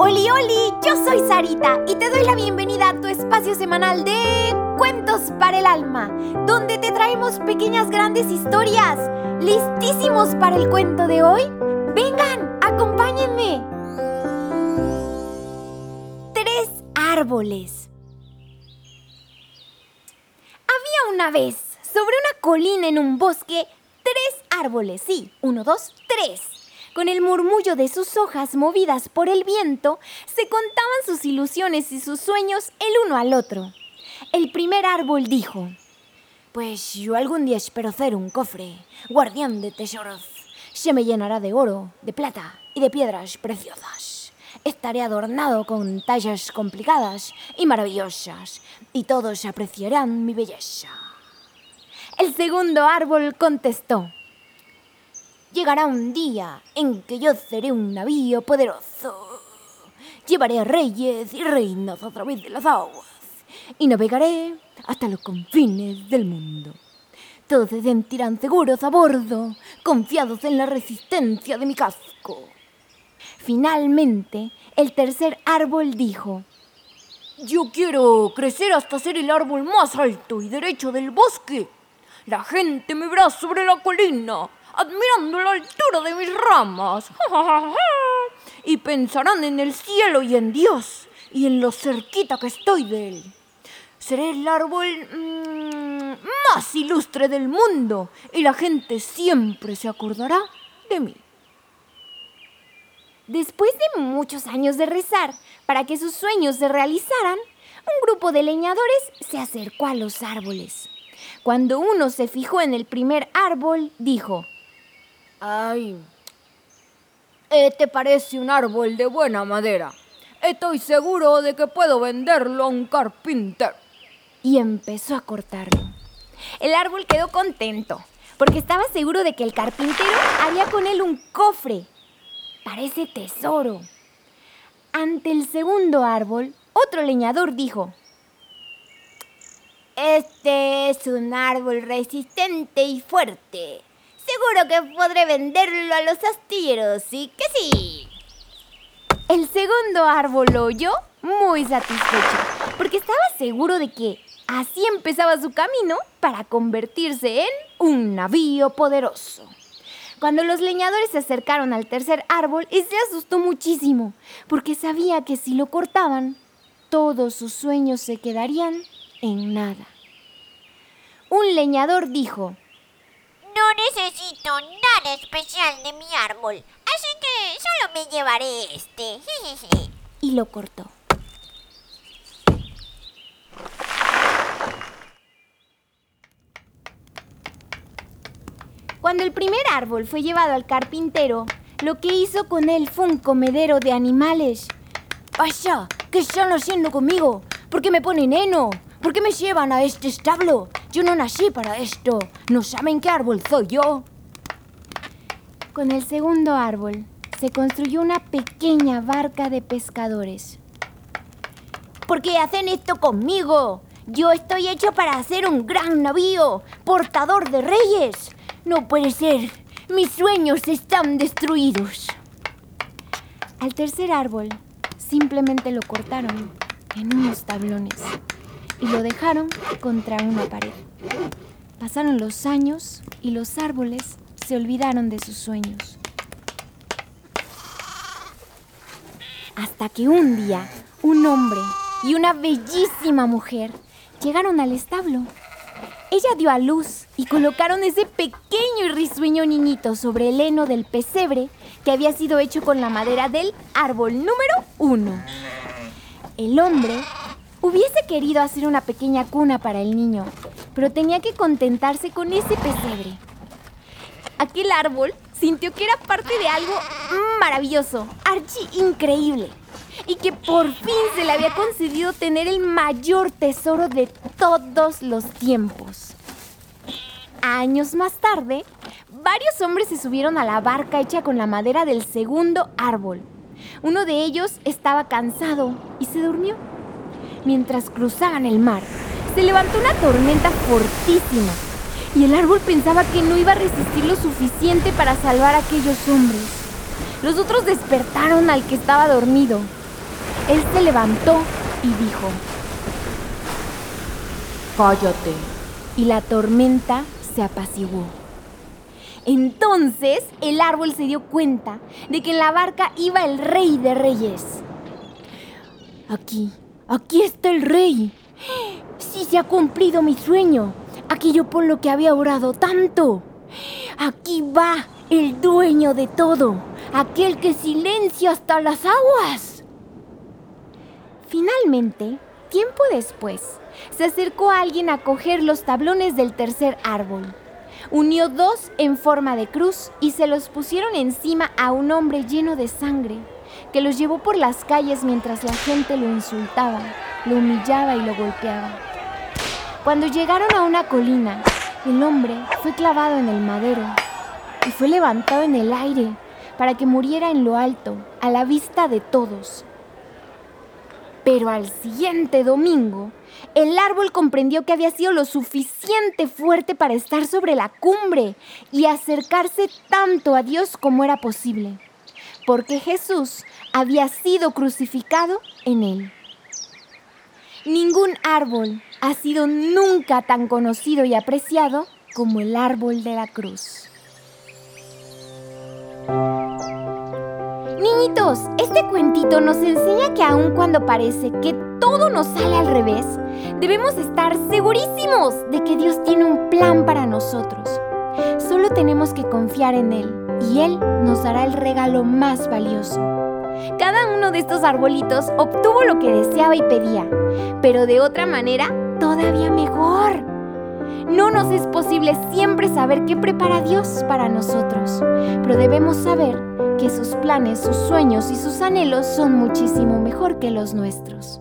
Oli, oli, yo soy Sarita y te doy la bienvenida a tu espacio semanal de Cuentos para el Alma, donde te traemos pequeñas grandes historias. ¿Listísimos para el cuento de hoy? Vengan, acompáñenme. Tres árboles. Había una vez, sobre una colina en un bosque, tres árboles, sí, uno, dos, tres. Con el murmullo de sus hojas movidas por el viento, se contaban sus ilusiones y sus sueños el uno al otro. El primer árbol dijo, Pues yo algún día espero ser un cofre, guardián de tesoros. Se me llenará de oro, de plata y de piedras preciosas. Estaré adornado con tallas complicadas y maravillosas, y todos apreciarán mi belleza. El segundo árbol contestó, Llegará un día en que yo seré un navío poderoso. Llevaré reyes y reinas a través de las aguas y navegaré hasta los confines del mundo. Todos se sentirán seguros a bordo, confiados en la resistencia de mi casco. Finalmente, el tercer árbol dijo, Yo quiero crecer hasta ser el árbol más alto y derecho del bosque. La gente me verá sobre la colina, admirando la altura de mis ramas. y pensarán en el cielo y en Dios y en lo cerquita que estoy de él. Seré el árbol mmm, más ilustre del mundo y la gente siempre se acordará de mí. Después de muchos años de rezar para que sus sueños se realizaran, un grupo de leñadores se acercó a los árboles. Cuando uno se fijó en el primer árbol, dijo, ¡Ay! Este parece un árbol de buena madera. Estoy seguro de que puedo venderlo a un carpintero. Y empezó a cortarlo. El árbol quedó contento, porque estaba seguro de que el carpintero haría con él un cofre parece tesoro. Ante el segundo árbol, otro leñador dijo, Este es un árbol resistente y fuerte. Seguro que podré venderlo a los astilleros, ¿sí que sí? El segundo árbol oyó muy satisfecho, porque estaba seguro de que así empezaba su camino para convertirse en un navío poderoso. Cuando los leñadores se acercaron al tercer árbol, se asustó muchísimo, porque sabía que si lo cortaban, todos sus sueños se quedarían en nada. Un leñador dijo, nada especial de mi árbol, así que solo me llevaré este. y lo cortó. Cuando el primer árbol fue llevado al carpintero, lo que hizo con él fue un comedero de animales. ¡Vaya! ¿Qué están haciendo conmigo? ¿Por qué me ponen heno? ¿Por qué me llevan a este establo? Yo no nací para esto. ¿No saben qué árbol soy yo? Con el segundo árbol se construyó una pequeña barca de pescadores. ¿Por qué hacen esto conmigo? Yo estoy hecho para hacer un gran navío, portador de reyes. No puede ser. Mis sueños están destruidos. Al tercer árbol simplemente lo cortaron en unos tablones y lo dejaron contra una pared. Pasaron los años y los árboles se olvidaron de sus sueños. Hasta que un día un hombre y una bellísima mujer llegaron al establo ella dio a luz y colocaron ese pequeño y risueño niñito sobre el heno del pesebre que había sido hecho con la madera del árbol número uno. El hombre hubiese querido hacer una pequeña cuna para el niño, pero tenía que contentarse con ese pesebre. Aquel árbol sintió que era parte de algo maravilloso, archi increíble y que por fin se le había concedido tener el mayor tesoro de todos los tiempos. Años más tarde, varios hombres se subieron a la barca hecha con la madera del segundo árbol. Uno de ellos estaba cansado y se durmió. Mientras cruzaban el mar, se levantó una tormenta fortísima y el árbol pensaba que no iba a resistir lo suficiente para salvar a aquellos hombres. Los otros despertaron al que estaba dormido. Él se levantó y dijo, Cállate. Y la tormenta se apaciguó. Entonces el árbol se dio cuenta de que en la barca iba el rey de reyes. Aquí, aquí está el rey. Sí se ha cumplido mi sueño, aquello por lo que había orado tanto. Aquí va el dueño de todo, aquel que silencia hasta las aguas. Finalmente, tiempo después, se acercó alguien a coger los tablones del tercer árbol. Unió dos en forma de cruz y se los pusieron encima a un hombre lleno de sangre, que los llevó por las calles mientras la gente lo insultaba, lo humillaba y lo golpeaba. Cuando llegaron a una colina, el hombre fue clavado en el madero y fue levantado en el aire para que muriera en lo alto, a la vista de todos. Pero al siguiente domingo, el árbol comprendió que había sido lo suficiente fuerte para estar sobre la cumbre y acercarse tanto a Dios como era posible, porque Jesús había sido crucificado en él. Ningún árbol ha sido nunca tan conocido y apreciado como el árbol de la cruz. Niñitos, este cuentito nos enseña que aun cuando parece que todo nos sale al revés, debemos estar segurísimos de que Dios tiene un plan para nosotros. Solo tenemos que confiar en Él y Él nos dará el regalo más valioso. Cada uno de estos arbolitos obtuvo lo que deseaba y pedía, pero de otra manera todavía mejor. No nos es posible siempre saber qué prepara Dios para nosotros, pero debemos saber que sus planes, sus sueños y sus anhelos son muchísimo mejor que los nuestros.